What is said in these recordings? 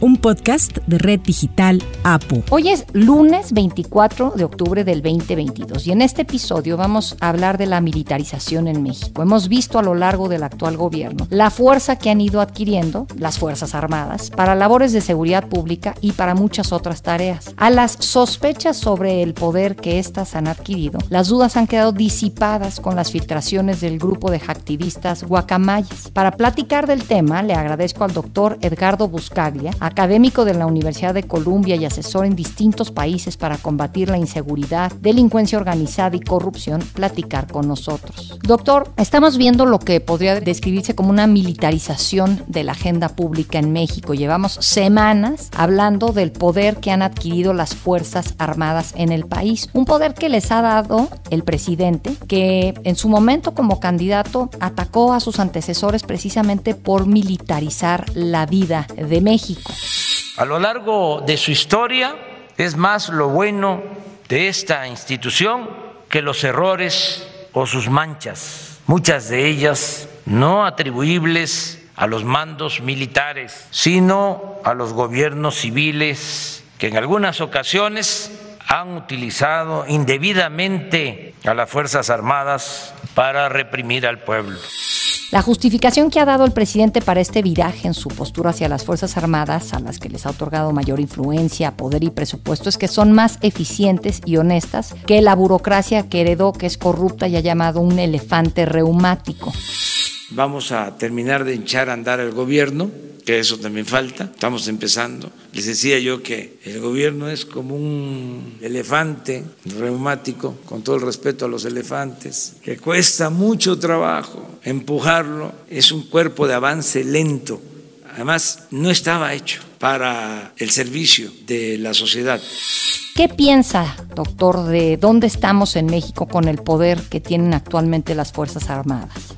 un podcast de Red Digital APU. Hoy es lunes 24 de octubre del 2022 y en este episodio vamos a hablar de la militarización en México. Hemos visto a lo largo del actual gobierno la fuerza que han ido adquiriendo las Fuerzas Armadas para labores de seguridad pública y para muchas otras tareas. A las sospechas sobre el poder que éstas han adquirido, las dudas han quedado disipadas con las filtraciones del grupo de activistas guacamayas. Para platicar del tema, le agradezco al doctor Edgardo Buscaglia, académico de la Universidad de Columbia y asesor en distintos países para combatir la inseguridad, delincuencia organizada y corrupción, platicar con nosotros. Doctor, estamos viendo lo que podría describirse como una militarización de la agenda pública en México. Llevamos semanas hablando del poder que han adquirido las Fuerzas Armadas en el país. Un poder que les ha dado el presidente, que en su momento como candidato atacó a sus antecesores precisamente por militarizar la vida de México. A lo largo de su historia es más lo bueno de esta institución que los errores o sus manchas, muchas de ellas no atribuibles a los mandos militares, sino a los gobiernos civiles que en algunas ocasiones han utilizado indebidamente a las Fuerzas Armadas para reprimir al pueblo. La justificación que ha dado el presidente para este viraje en su postura hacia las Fuerzas Armadas, a las que les ha otorgado mayor influencia, poder y presupuesto, es que son más eficientes y honestas que la burocracia que heredó, que es corrupta y ha llamado un elefante reumático. Vamos a terminar de hinchar a andar el gobierno que eso también falta, estamos empezando. Les decía yo que el gobierno es como un elefante reumático, con todo el respeto a los elefantes, que cuesta mucho trabajo empujarlo, es un cuerpo de avance lento, además no estaba hecho para el servicio de la sociedad. ¿Qué piensa, doctor, de dónde estamos en México con el poder que tienen actualmente las Fuerzas Armadas?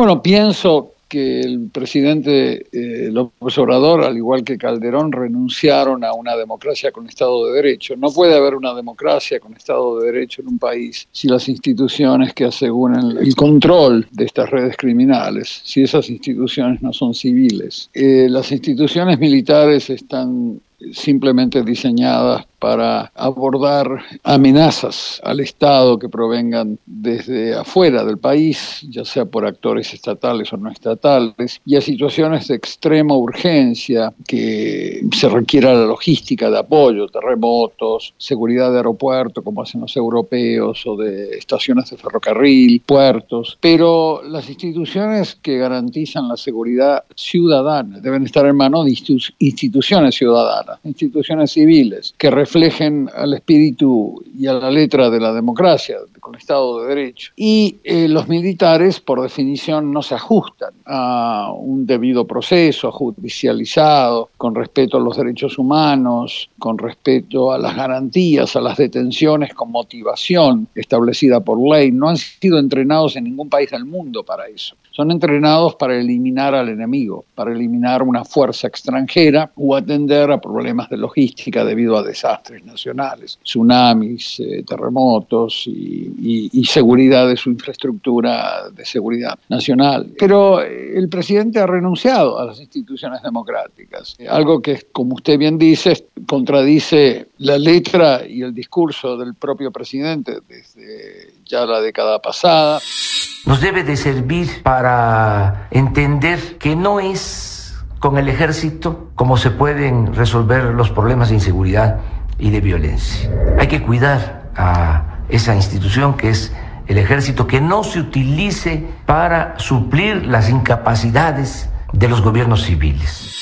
Bueno, pienso que el presidente eh, López Obrador, al igual que Calderón, renunciaron a una democracia con Estado de Derecho. No puede haber una democracia con Estado de Derecho en un país si las instituciones que aseguran el control de estas redes criminales, si esas instituciones no son civiles. Eh, las instituciones militares están simplemente diseñadas para abordar amenazas al Estado que provengan desde afuera del país, ya sea por actores estatales o no estatales, y a situaciones de extrema urgencia que se requiera la logística de apoyo, terremotos, seguridad de aeropuerto, como hacen los europeos, o de estaciones de ferrocarril, puertos, pero las instituciones que garantizan la seguridad ciudadana deben estar en manos de instituciones ciudadanas, instituciones civiles, que reflejen al espíritu y a la letra de la democracia, con Estado de Derecho. Y eh, los militares, por definición, no se ajustan a un debido proceso judicializado, con respeto a los derechos humanos, con respeto a las garantías, a las detenciones con motivación establecida por ley. No han sido entrenados en ningún país del mundo para eso. Son entrenados para eliminar al enemigo, para eliminar una fuerza extranjera o atender a problemas de logística debido a desastres nacionales, tsunamis, eh, terremotos y, y, seguridad de su infraestructura de seguridad nacional. Pero eh, el presidente ha renunciado a las instituciones democráticas, algo que, como usted bien dice, contradice la letra y el discurso del propio presidente desde ya la década pasada nos debe de servir para entender que no es con el ejército como se pueden resolver los problemas de inseguridad y de violencia. Hay que cuidar a esa institución que es el ejército, que no se utilice para suplir las incapacidades de los gobiernos civiles.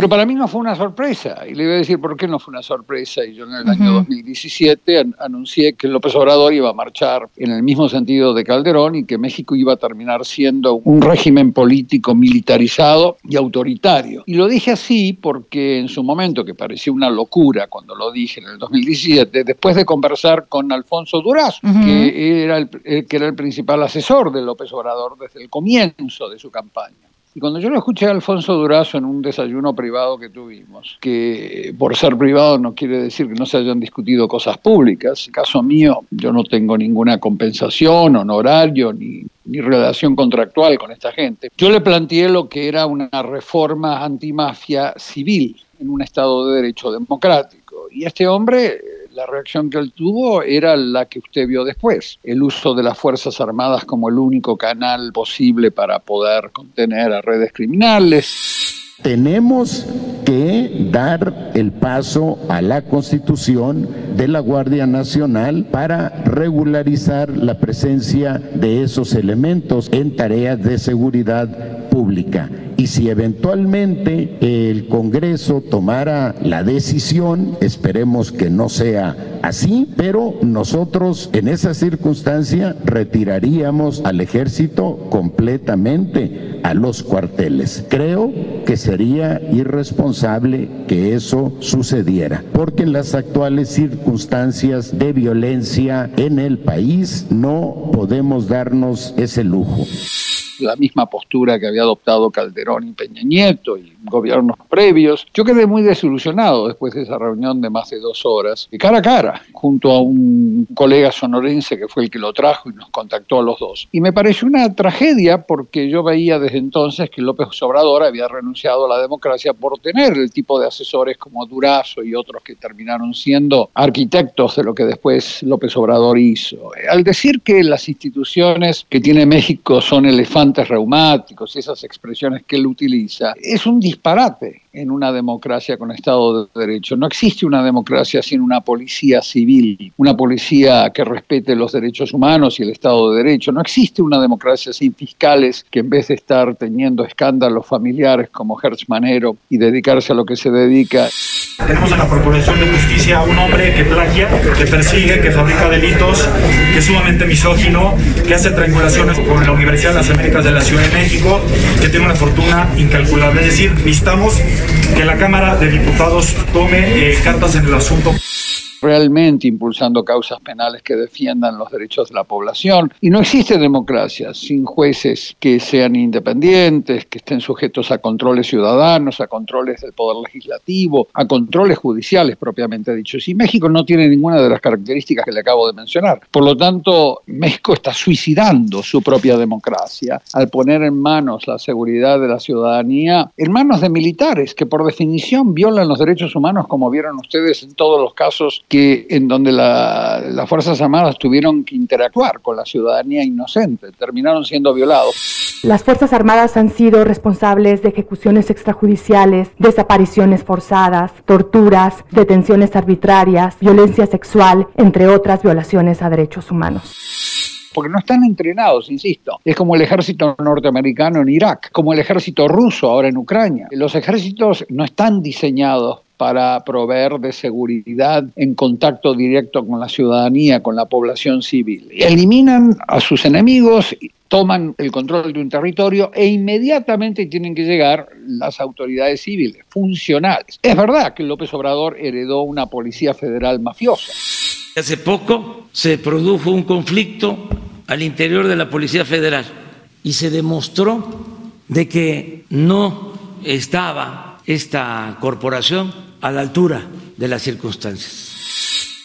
Pero para mí no fue una sorpresa, y le voy a decir por qué no fue una sorpresa. Y yo en el año 2017 anuncié que López Obrador iba a marchar en el mismo sentido de Calderón y que México iba a terminar siendo un régimen político militarizado y autoritario. Y lo dije así porque en su momento, que parecía una locura cuando lo dije en el 2017, después de conversar con Alfonso Durazo, que, era el, que era el principal asesor de López Obrador desde el comienzo de su campaña Y cuando yo lo escuché a Alfonso Durazo en un desayuno privado que tuvimos, que por ser privado no quiere decir que no se hayan discutido cosas públicas, en caso mío yo no tengo ninguna compensación, honorario ni, ni relación contractual con esta gente. Yo le planteé lo que era una reforma antimafia civil en un Estado de Derecho democrático. Y este hombre la reacción que él tuvo era la que usted vio después, el uso de las Fuerzas Armadas como el único canal posible para poder contener a redes criminales. Tenemos que dar el paso a la constitución de la Guardia Nacional para regularizar la presencia de esos elementos en tareas de seguridad pública y si eventualmente el Congreso tomara la decisión, esperemos que no sea así, pero nosotros en esa circunstancia retiraríamos al ejército completamente a los cuarteles. Creo que sería irresponsable que eso sucediera, porque en las actuales circunstancias de violencia en el país no podemos darnos ese lujo la misma postura que había adoptado Calderón y Peña Nieto y gobiernos previos. Yo quedé muy desilusionado después de esa reunión de más de dos horas, y cara a cara, junto a un colega sonorense que fue el que lo trajo y nos contactó a los dos. Y me pareció una tragedia porque yo veía desde entonces que López Obrador había renunciado a la democracia por tener el tipo de asesores como Durazo y otros que terminaron siendo arquitectos de lo que después López Obrador hizo. Al decir que las instituciones que tiene México son elefantes reumáticos, esas expresiones que él utiliza, es un disparate en una democracia con Estado de Derecho. No existe una democracia sin una policía civil, una policía que respete los derechos humanos y el Estado de Derecho. No existe una democracia sin fiscales que en vez de estar teniendo escándalos familiares como Hertz Manero y dedicarse a lo que se dedica. Tenemos en la Procuración de Justicia a un hombre que plagia, que persigue, que fabrica delitos, que es sumamente misógino, que hace triangulaciones con la Universidad de las Américas de la Ciudad de México, que tiene una fortuna incalculable. Es decir, necesitamos que la Cámara de Diputados tome eh, cartas en el asunto realmente impulsando causas penales que defiendan los derechos de la población. Y no existe democracia sin jueces que sean independientes, que estén sujetos a controles ciudadanos, a controles del poder legislativo, a controles judiciales propiamente dichos. Y México no tiene ninguna de las características que le acabo de mencionar. Por lo tanto, México está suicidando su propia democracia al poner en manos la seguridad de la ciudadanía, en manos de militares que por definición violan los derechos humanos, como vieron ustedes en todos los casos que en donde las Fuerzas Armadas tuvieron que interactuar con la ciudadanía inocente, terminaron siendo violados. Las Fuerzas Armadas han sido responsables de ejecuciones extrajudiciales, desapariciones forzadas, torturas, detenciones arbitrarias, violencia sexual, entre otras violaciones a derechos humanos porque no están entrenados, insisto. Es como el ejército norteamericano en Irak, como el ejército ruso ahora en Ucrania. Los ejércitos no están diseñados para proveer de seguridad en contacto directo con la ciudadanía, con la población civil. Eliminan a sus enemigos, toman el control de un territorio e inmediatamente tienen que llegar las autoridades civiles, funcionales. Es verdad que López Obrador heredó una policía federal mafiosa. Hace poco se produjo un conflicto al interior de la Policía Federal y se demostró de que no estaba esta corporación a la altura de las circunstancias.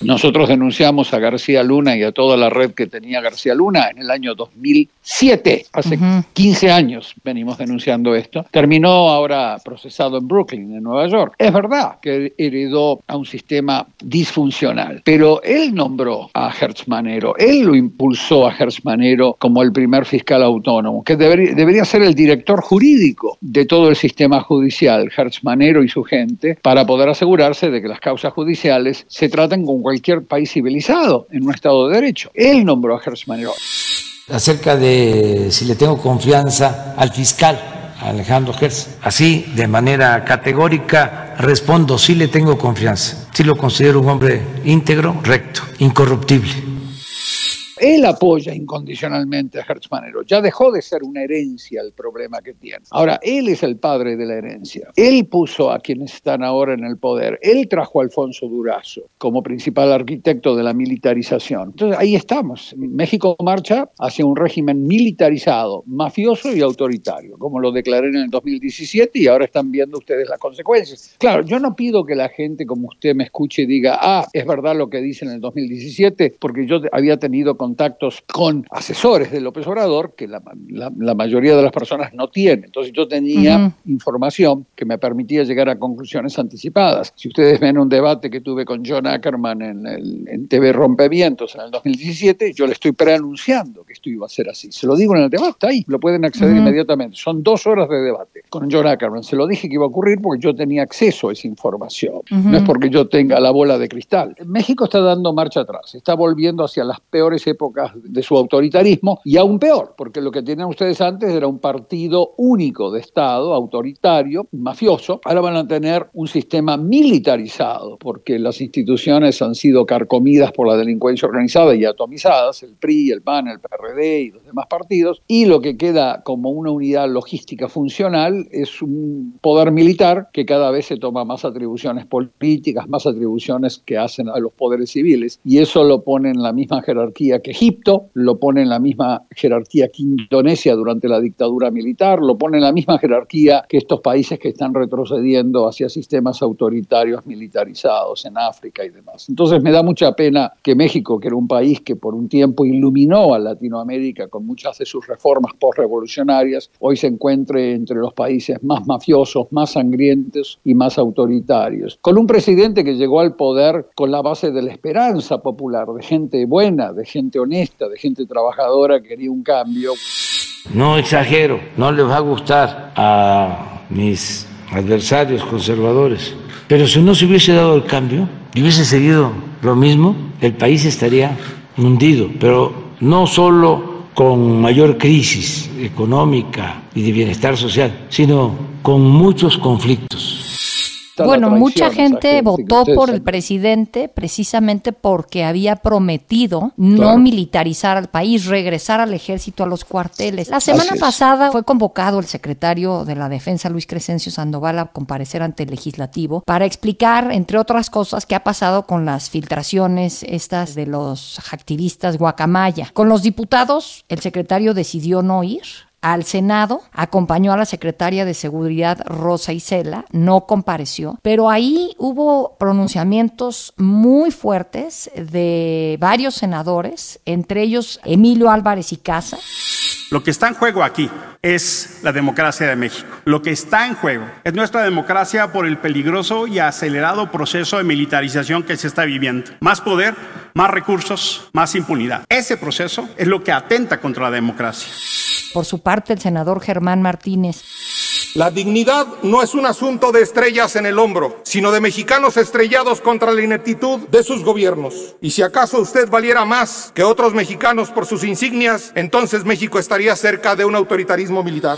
Nosotros denunciamos a García Luna y a toda la red que tenía García Luna en el año 2007, hace 15 años venimos denunciando esto. Terminó ahora procesado en Brooklyn, en Nueva York. Es verdad que heredó a un sistema disfuncional, pero él nombró a Hertz Manero, él lo impulsó a Hertz Manero como el primer fiscal autónomo, que debería, debería ser el director jurídico de todo el sistema judicial, Hertz Manero y su gente, para poder asegurarse de que las causas judiciales se traten con cualquier país civilizado en un Estado de Derecho. Él nombró a Gertz. Acerca de si le tengo confianza al fiscal Alejandro Gertz, así de manera categórica respondo, sí le tengo confianza, sí lo considero un hombre íntegro, recto, incorruptible. Él apoya incondicionalmente a Hertz Manero. Ya dejó de ser una herencia el problema que tiene. Ahora, él es el padre de la herencia. Él puso a quienes están ahora en el poder. Él trajo a Alfonso Durazo como principal arquitecto de la militarización. Entonces, ahí estamos. México marcha hacia un régimen militarizado, mafioso y autoritario, como lo declaré en el 2017 y ahora están viendo ustedes las consecuencias. Claro, yo no pido que la gente como usted me escuche y diga, ah, es verdad lo que dice en el 2017, porque yo había tenido contactos con asesores de López Obrador, que la, mayoría de las personas no tienen. Entonces yo tenía información que me permitía llegar a conclusiones anticipadas. Si ustedes ven un debate que tuve con John Ackerman en, el, en TV Rompevientos en el 2017, yo le estoy preanunciando que esto iba a ser así. Se lo digo en el debate, ahí, lo pueden acceder inmediatamente. Son dos horas de debate con John Ackerman. Se lo dije que iba a ocurrir porque yo tenía acceso a esa información. No es porque yo tenga la bola de cristal. México está dando marcha atrás, está volviendo hacia las peores épocas de su autoritarismo y aún peor, porque lo que tenían ustedes antes era un partido único de Estado, autoritario, mafioso. Ahora van a tener un sistema militarizado, porque las instituciones han sido carcomidas por la delincuencia organizada y atomizadas, el PRI, el PAN, el PRD y los demás partidos, y lo que queda como una unidad logística funcional es un poder militar que cada vez se toma más atribuciones políticas, más atribuciones que hacen a los poderes civiles, y eso lo pone en la misma jerarquía que Egipto, lo pone en la misma jerarquía que Indonesia durante la dictadura militar, lo pone en la misma jerarquía que estos países que están retrocediendo hacia sistemas autoritarios militarizados en África y demás. Entonces me da mucha pena que México, que era un país que por un tiempo iluminó a Latinoamérica con muchas de sus reformas postrevolucionarias, hoy se encuentre entre los países más mafiosos, más sangrientos y más autoritarios. Con un presidente que llegó al poder con la base de la esperanza popular, de gente buena, de gente honesta, de gente trabajadora que quería un cambio. No exagero, no les va a gustar a mis adversarios conservadores, pero si no se hubiese dado el cambio y hubiese seguido lo mismo, el país estaría hundido, pero no solo con mayor crisis económica y de bienestar social, sino con muchos conflictos. Bueno, mucha gente votó por el presidente precisamente porque había prometido no militarizar al país, regresar al ejército a los cuarteles. La semana pasada fue convocado el secretario de la Defensa, Luis Crescencio Sandoval, a comparecer ante el legislativo para explicar, entre otras cosas, qué ha pasado con las filtraciones estas de los activistas guacamaya. Con los diputados, el secretario decidió no ir al Senado, acompañó a la secretaria de Seguridad Rosa Isela, no compareció, pero ahí hubo pronunciamientos muy fuertes de varios senadores, entre ellos Emilio Álvarez y Casa. Lo que está en juego aquí es la democracia de México. Lo que está en juego es nuestra democracia por el peligroso y acelerado proceso de militarización que se está viviendo. Más poder, más recursos, más impunidad. Ese proceso es lo que atenta contra la democracia. Por su parte, el senador Germán Martínez. La dignidad no es un asunto de estrellas en el hombro, sino de mexicanos estrellados contra la ineptitud de sus gobiernos. Y si acaso usted valiera más que otros mexicanos por sus insignias, entonces México estaría cerca de un autoritarismo militar.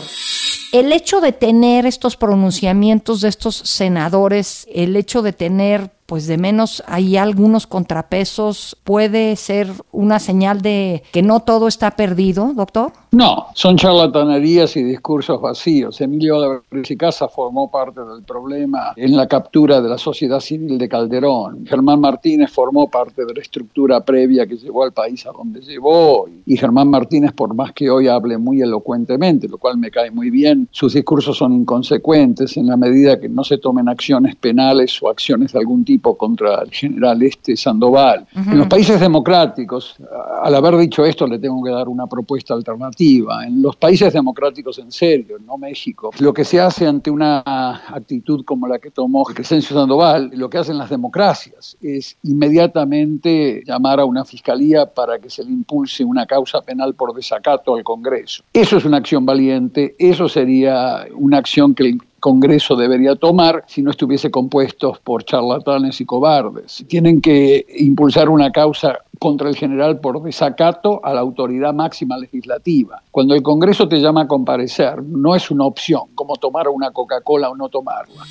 El hecho de tener estos pronunciamientos de estos senadores, el hecho de tener pues de menos hay algunos contrapesos, puede ser una señal de que no todo está perdido, doctor? No, son charlatanerías y discursos vacíos. Emilio Casa formó parte del problema en la captura de la sociedad civil de Calderón. Germán Martínez formó parte de la estructura previa que llevó al país a donde llevó. Y Germán Martínez, por más que hoy hable muy elocuentemente, lo cual me cae muy bien, sus discursos son inconsecuentes en la medida que no se tomen acciones penales o acciones de algún tipo contra el general este Sandoval. En los países democráticos, al haber dicho esto, le tengo que dar una propuesta alternativa. En los países democráticos en serio, no México, lo que se hace ante una actitud como la que tomó Crescencio Sandoval, lo que hacen las democracias es inmediatamente llamar a una fiscalía para que se le impulse una causa penal por desacato al Congreso. Eso es una acción valiente, eso sería una acción que el Congreso debería tomar si no estuviese compuesto por charlatanes y cobardes. Tienen que impulsar una causa contra el general por desacato a la autoridad máxima legislativa. Cuando el Congreso te llama a comparecer, no es una opción como tomar una Coca-Cola o no tomarla.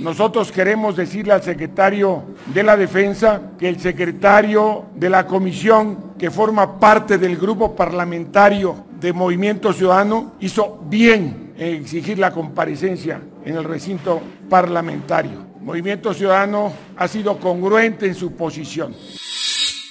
Nosotros queremos decirle al secretario de la Defensa que el secretario de la Comisión que forma parte del grupo parlamentario de Movimiento Ciudadano, hizo bien en exigir la comparecencia en el recinto parlamentario. Movimiento Ciudadano ha sido congruente en su posición.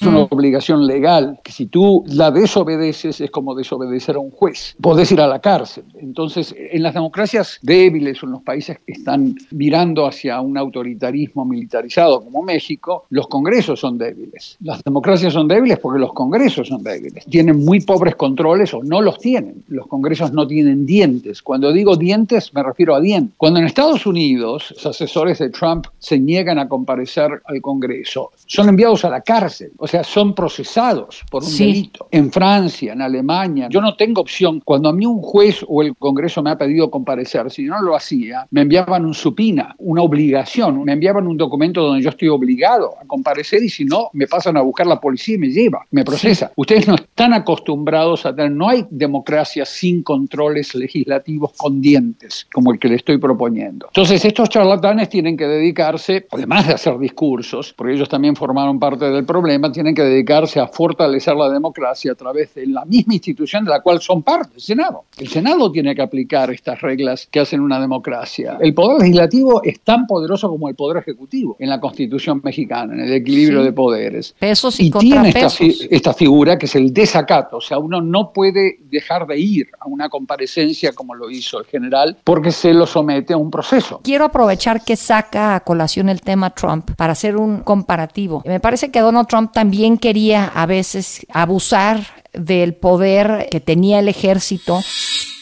Es una obligación legal que si tú la desobedeces es como desobedecer a un juez. Podés ir a la cárcel. Entonces, en las democracias débiles o en los países que están mirando hacia un autoritarismo militarizado como México, los congresos son débiles. Las democracias son débiles porque los congresos son débiles. Tienen muy pobres controles o no los tienen. Los congresos no tienen dientes. Cuando digo dientes me refiero a dientes. Cuando en Estados Unidos los asesores de Trump se niegan a comparecer al Congreso, son enviados a la cárcel. O sea, son procesados por un delito. En Francia, en Alemania, yo no tengo opción. Cuando a mí un juez o el Congreso me ha pedido comparecer, si no lo hacía, me enviaban un supina, una obligación, me enviaban un documento donde yo estoy obligado a comparecer y si no, me pasan a buscar la policía y me lleva, me procesa. Ustedes no están acostumbrados a tener, no hay democracia sin controles legislativos con dientes, como el que le estoy proponiendo. Entonces, estos charlatanes tienen que dedicarse, además de hacer discursos, porque ellos también formaron parte del problema, tienen que dedicarse a fortalecer la democracia a través de la misma institución de la cual son parte, el Senado. El Senado tiene que aplicar estas reglas que hacen una democracia. El poder legislativo es tan poderoso como el poder ejecutivo en la Constitución mexicana, en el equilibrio Sí. de poderes. Pesos y, Y tiene esta, esta figura que es el desacato, o sea, uno no puede dejar de ir a una comparecencia como lo hizo el general porque se lo somete a un proceso. Quiero aprovechar que saca a colación el tema Trump para hacer un comparativo. Me parece que Donald Trump también quería a veces abusar del poder que tenía el ejército.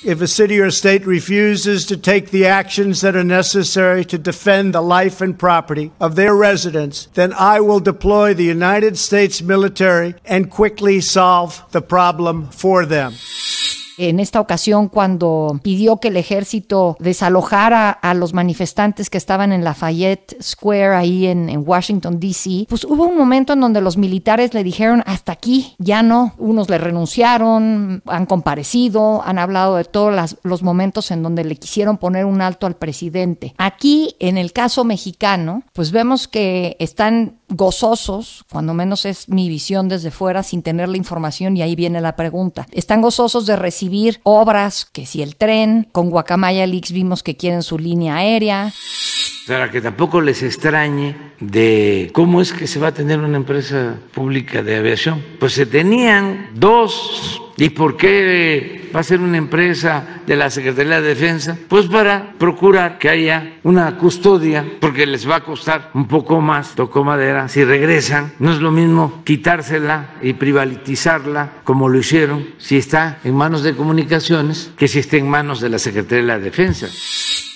If a city or state refuses to take the actions that are necessary to defend the life and property of their residents, then I will deploy the United States military and quickly solve the problem for them. En esta ocasión, cuando pidió que el ejército desalojara a los manifestantes que estaban en Lafayette Square, ahí en, Washington, D.C., pues hubo un momento en donde los militares le dijeron, hasta aquí, ya no. Unos le renunciaron, han comparecido, han hablado de todos los momentos en donde le quisieron poner un alto al presidente. Aquí, en el caso mexicano, pues vemos que están gozosos, cuando menos es mi visión desde fuera, sin tener la información, y ahí viene la pregunta. Están gozosos de recibir obras, que si el tren, con Guacamaya Leaks vimos que quieren su línea aérea. Para que tampoco les extrañe de cómo es que se va a tener una empresa pública de aviación. Pues se tenían dos. ¿Y por qué va a ser una empresa de la Secretaría de Defensa? Pues para procurar que haya una custodia, porque les va a costar un poco más, tocó madera, si regresan. No es lo mismo quitársela y privatizarla como lo hicieron si está en manos de comunicaciones que si está en manos de la Secretaría de la Defensa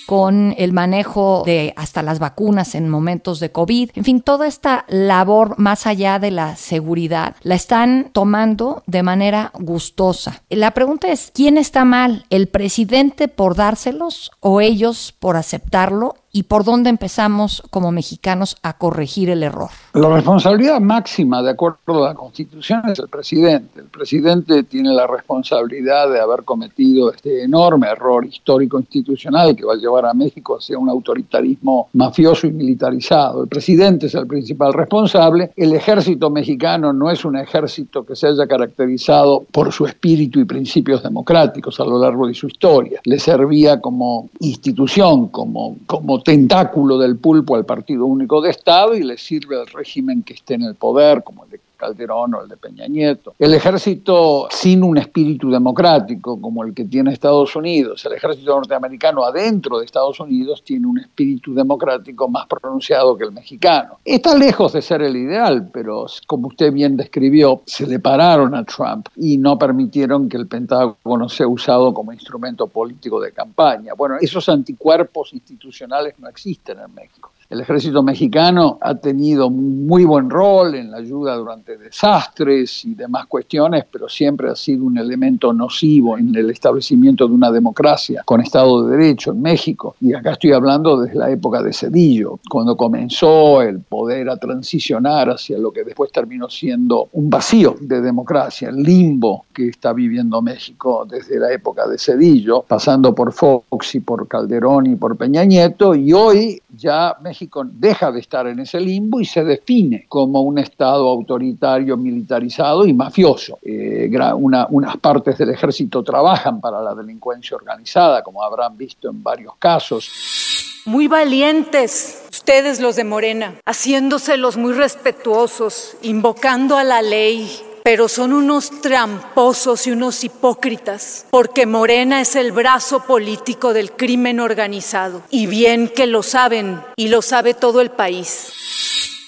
con el manejo de hasta las vacunas en momentos de COVID. En fin, toda esta labor más allá de la seguridad la están tomando de manera gustosa. La pregunta es, ¿quién está mal? ¿El presidente por dárselos o ellos por aceptarlo? ¿Y por dónde empezamos como mexicanos a corregir el error? La responsabilidad máxima, de acuerdo a la Constitución, es el presidente. El presidente tiene la responsabilidad de haber cometido este enorme error histórico institucional que va a llevar a México hacia un autoritarismo mafioso y militarizado. El presidente es el principal responsable. El ejército mexicano no es un ejército que se haya caracterizado por su espíritu y principios democráticos a lo largo de su historia. Le servía como institución, como, como tentáculo del pulpo al Partido Único de Estado y le sirve al régimen que esté en el poder, como el de Calderón o el de Peña Nieto. El ejército sin un espíritu democrático como el que tiene Estados Unidos, el ejército norteamericano adentro de Estados Unidos tiene un espíritu democrático más pronunciado que el mexicano. Está lejos de ser el ideal, pero como usted bien describió, se le pararon a Trump y no permitieron que el Pentágono sea usado como instrumento político de campaña. Bueno, esos anticuerpos institucionales no existen en México. El ejército mexicano ha tenido muy buen rol en la ayuda durante desastres y demás cuestiones, pero siempre ha sido un elemento nocivo en el establecimiento de una democracia con Estado de Derecho en México. Y acá estoy hablando desde la época de Cedillo, cuando comenzó el poder a transicionar hacia lo que después terminó siendo un vacío de democracia, el limbo que está viviendo México desde la época de Cedillo, pasando por Fox y por Calderón y por Peña Nieto, y hoy ya México Deja de estar en ese limbo y se define como un Estado autoritario, militarizado y mafioso. Eh, unas partes del ejército trabajan para la delincuencia organizada, como habrán visto en varios casos. Muy valientes ustedes los de Morena, haciéndoselos muy respetuosos, invocando a la ley, pero son unos tramposos y unos hipócritas, porque Morena es el brazo político del crimen organizado, y bien que lo saben, y lo sabe todo el país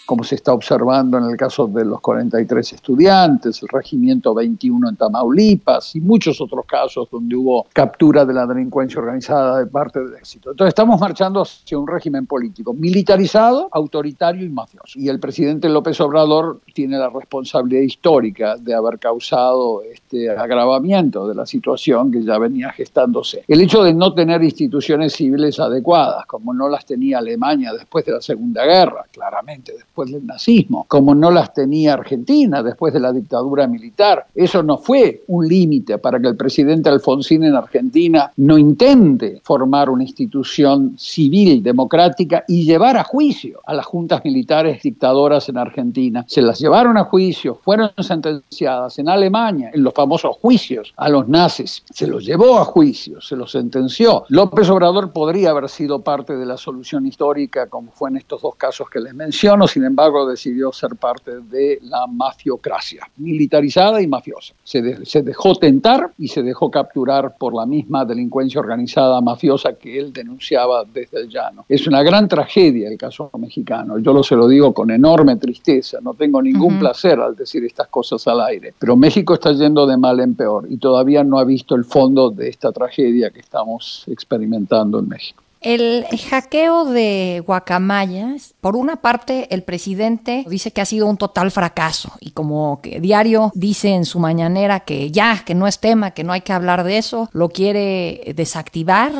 como se está observando en el caso de los 43 estudiantes, el regimiento 21 en Tamaulipas y muchos otros casos donde hubo captura de la delincuencia organizada de parte del éxito. Entonces estamos marchando hacia un régimen político militarizado, autoritario y mafioso. Y el presidente López Obrador tiene la responsabilidad histórica de haber causado este agravamiento de la situación que ya venía gestándose. El hecho de no tener instituciones civiles adecuadas, como no las tenía Alemania después de la Segunda Guerra, claramente después después del nazismo, como no las tenía Argentina después de la dictadura militar. Eso no fue un límite para que el presidente Alfonsín en Argentina no intente formar una institución civil democrática y llevar a juicio a las juntas militares dictadoras en Argentina. Se las llevaron a juicio, fueron sentenciadas en Alemania, en los famosos juicios a los nazis. Se los llevó a juicio, se los sentenció. López Obrador podría haber sido parte de la solución histórica, como fue en estos dos casos que les menciono, sin embargo decidió ser parte de la mafiocracia, militarizada y mafiosa. Se, dejó tentar y se dejó capturar por la misma delincuencia organizada mafiosa que él denunciaba desde el llano. Es una gran tragedia el caso mexicano, yo lo se lo digo con enorme tristeza, no tengo ningún placer al decir estas cosas al aire, pero México está yendo de mal en peor y todavía no ha visto el fondo de esta tragedia que estamos experimentando en México. El hackeo de Guacamayas, por una parte, el presidente dice que ha sido un total fracaso y como que diario dice en su mañanera que ya, que no es tema, que no hay que hablar de eso, lo quiere desactivar.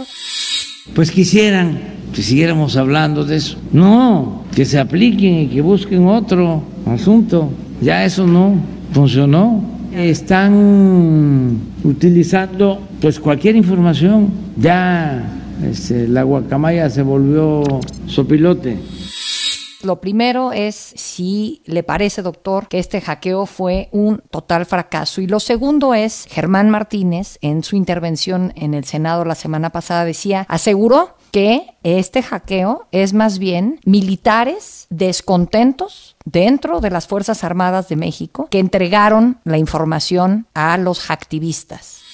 Pues quisieran que siguiéramos hablando de eso. No, que se apliquen y que busquen otro asunto. Ya eso no funcionó. Están utilizando pues cualquier información. Ya este, la guacamaya se volvió sopilote. Lo primero es si le parece, doctor, que este hackeo fue un total fracaso. Y lo segundo es, Germán Martínez, en su intervención en el Senado la semana pasada, decía, aseguró que este hackeo es más bien militares descontentos dentro de las Fuerzas Armadas de México que entregaron la información a los hacktivistas.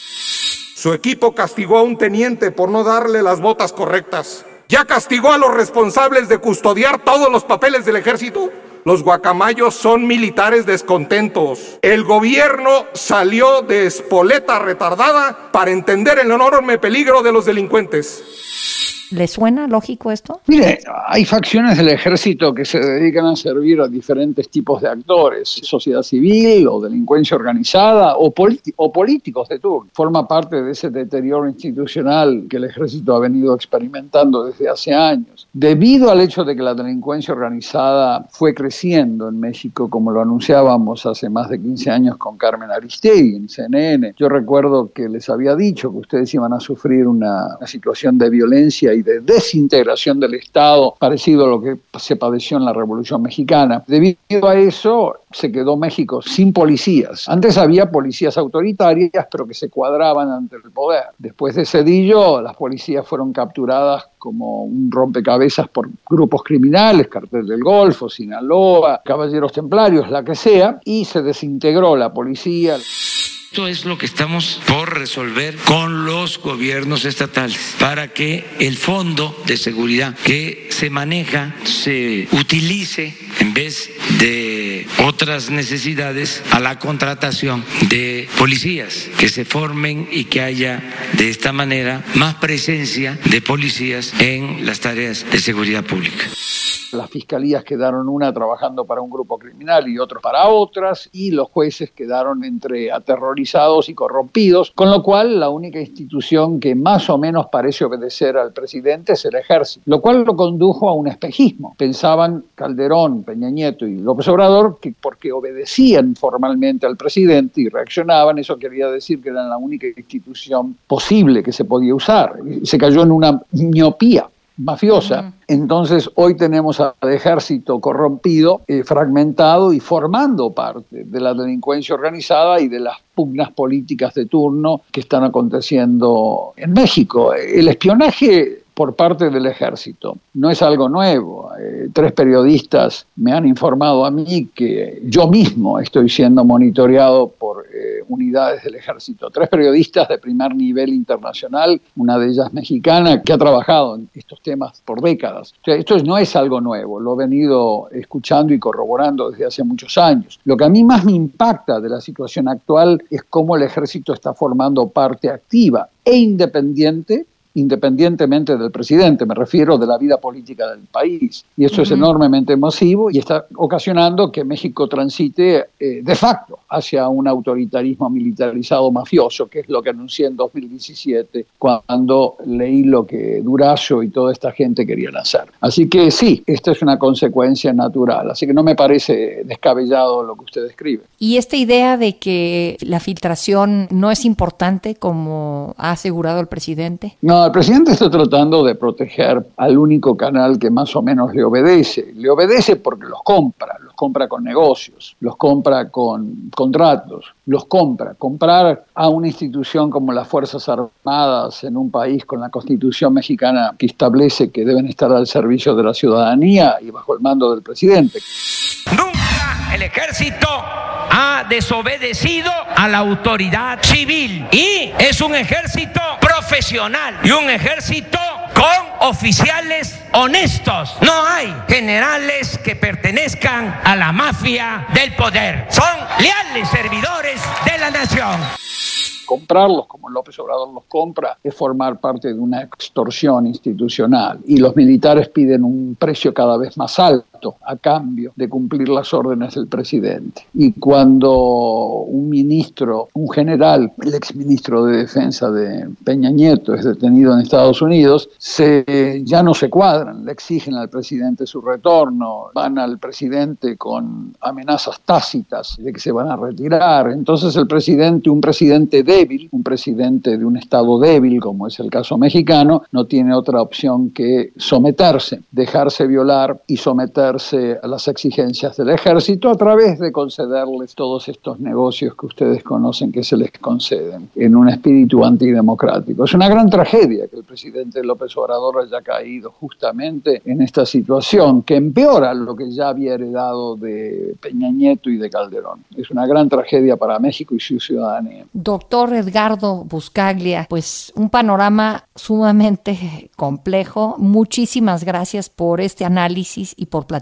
Su equipo castigó a un teniente por no darle las botas correctas. Ya castigó a los responsables de custodiar todos los papeles del ejército. Los guacamayos son militares descontentos. El gobierno salió de espoleta retardada para entender el enorme peligro de los delincuentes. ¿Le suena lógico esto? Mire, hay facciones del ejército que se dedican a servir a diferentes tipos de actores, sociedad civil o delincuencia organizada o, o políticos de turno. Forma parte de ese deterioro institucional que el ejército ha venido experimentando desde hace años. Debido al hecho de que la delincuencia organizada fue creciendo en México, como lo anunciábamos hace más de 15 años con Carmen Aristegui en CNN, yo recuerdo que les había dicho que ustedes iban a sufrir una, una situación de violencia y de desintegración del Estado, parecido a lo que se padeció en la Revolución Mexicana. Debido a eso, se quedó México sin policías. Antes había policías autoritarias, pero que se cuadraban ante el poder. Después de Cedillo, las policías fueron capturadas como un rompecabezas por grupos criminales, Cartel del Golfo, Sinaloa, Caballeros Templarios, la que sea, y se desintegró la policía. Esto es lo que estamos por resolver con los gobiernos estatales para que el fondo de seguridad que se maneja se utilice en vez de otras necesidades a la contratación de policías que se formen y que haya de esta manera más presencia de policías en las tareas de seguridad pública. Las fiscalías quedaron una trabajando para un grupo criminal y otros para otras, y los jueces quedaron entre aterrorizados y corrompidos, con lo cual la única institución que más o menos parece obedecer al presidente es el ejército, lo cual lo condujo a un espejismo. Pensaban Calderón, Peña Nieto y López Obrador que porque obedecían formalmente al presidente y reaccionaban, eso quería decir que eran la única institución posible que se podía usar. Se cayó en una miopía mafiosa. Entonces hoy tenemos al ejército corrompido, eh, fragmentado y formando parte de la delincuencia organizada y de las pugnas políticas de turno que están aconteciendo en México. El espionaje por parte del ejército. No es algo nuevo. Eh, tres periodistas me han informado a mí que yo mismo estoy siendo monitoreado por eh, unidades del ejército. Tres periodistas de primer nivel internacional, una de ellas mexicana, que ha trabajado en estos temas por décadas. esto no es algo nuevo, lo he venido escuchando y corroborando desde hace muchos años. Lo que a mí más me impacta de la situación actual es cómo el ejército está formando parte activa e independiente independientemente del presidente, me refiero de la vida política del país. Y eso es enormemente masivo y está ocasionando que México transite eh, de facto hacia un autoritarismo militarizado mafioso, que es lo que anuncié en 2017 cuando leí lo que Durazo y toda esta gente querían hacer. Así que sí, esta es una consecuencia natural, así que no me parece descabellado lo que usted describe. Y esta idea de que la filtración no es importante como ha asegurado el presidente. No, el presidente está tratando de proteger al único canal que más o menos le obedece. Le obedece porque los compra, los compra con negocios, los compra con contratos, los compra. Comprar a una institución como las Fuerzas Armadas en un país con la constitución mexicana que establece que deben estar al servicio de la ciudadanía y bajo el mando del presidente. Nunca el ejército ha desobedecido a la autoridad civil y es un ejército profesional y un ejército con oficiales honestos. No hay generales que pertenezcan a la mafia del poder. Son leales servidores de la nación comprarlos como López Obrador los compra es formar parte de una extorsión institucional y los militares piden un precio cada vez más alto a cambio de cumplir las órdenes del presidente. Y cuando un ministro, un general, el exministro de Defensa de Peña Nieto es detenido en Estados Unidos, se, ya no se cuadran, le exigen al presidente su retorno, van al presidente con amenazas tácitas de que se van a retirar. Entonces el presidente, un presidente de un presidente de un Estado débil, como es el caso mexicano, no tiene otra opción que someterse, dejarse violar y someterse a las exigencias del ejército a través de concederles todos estos negocios que ustedes conocen que se les conceden en un espíritu antidemocrático. Es una gran tragedia que el presidente López Obrador haya caído justamente en esta situación que empeora lo que ya había heredado de Peña Nieto y de Calderón. Es una gran tragedia para México y su ciudadanía. Doctor Edgardo Buscaglia, pues un panorama sumamente complejo. Muchísimas gracias por este análisis y por platicar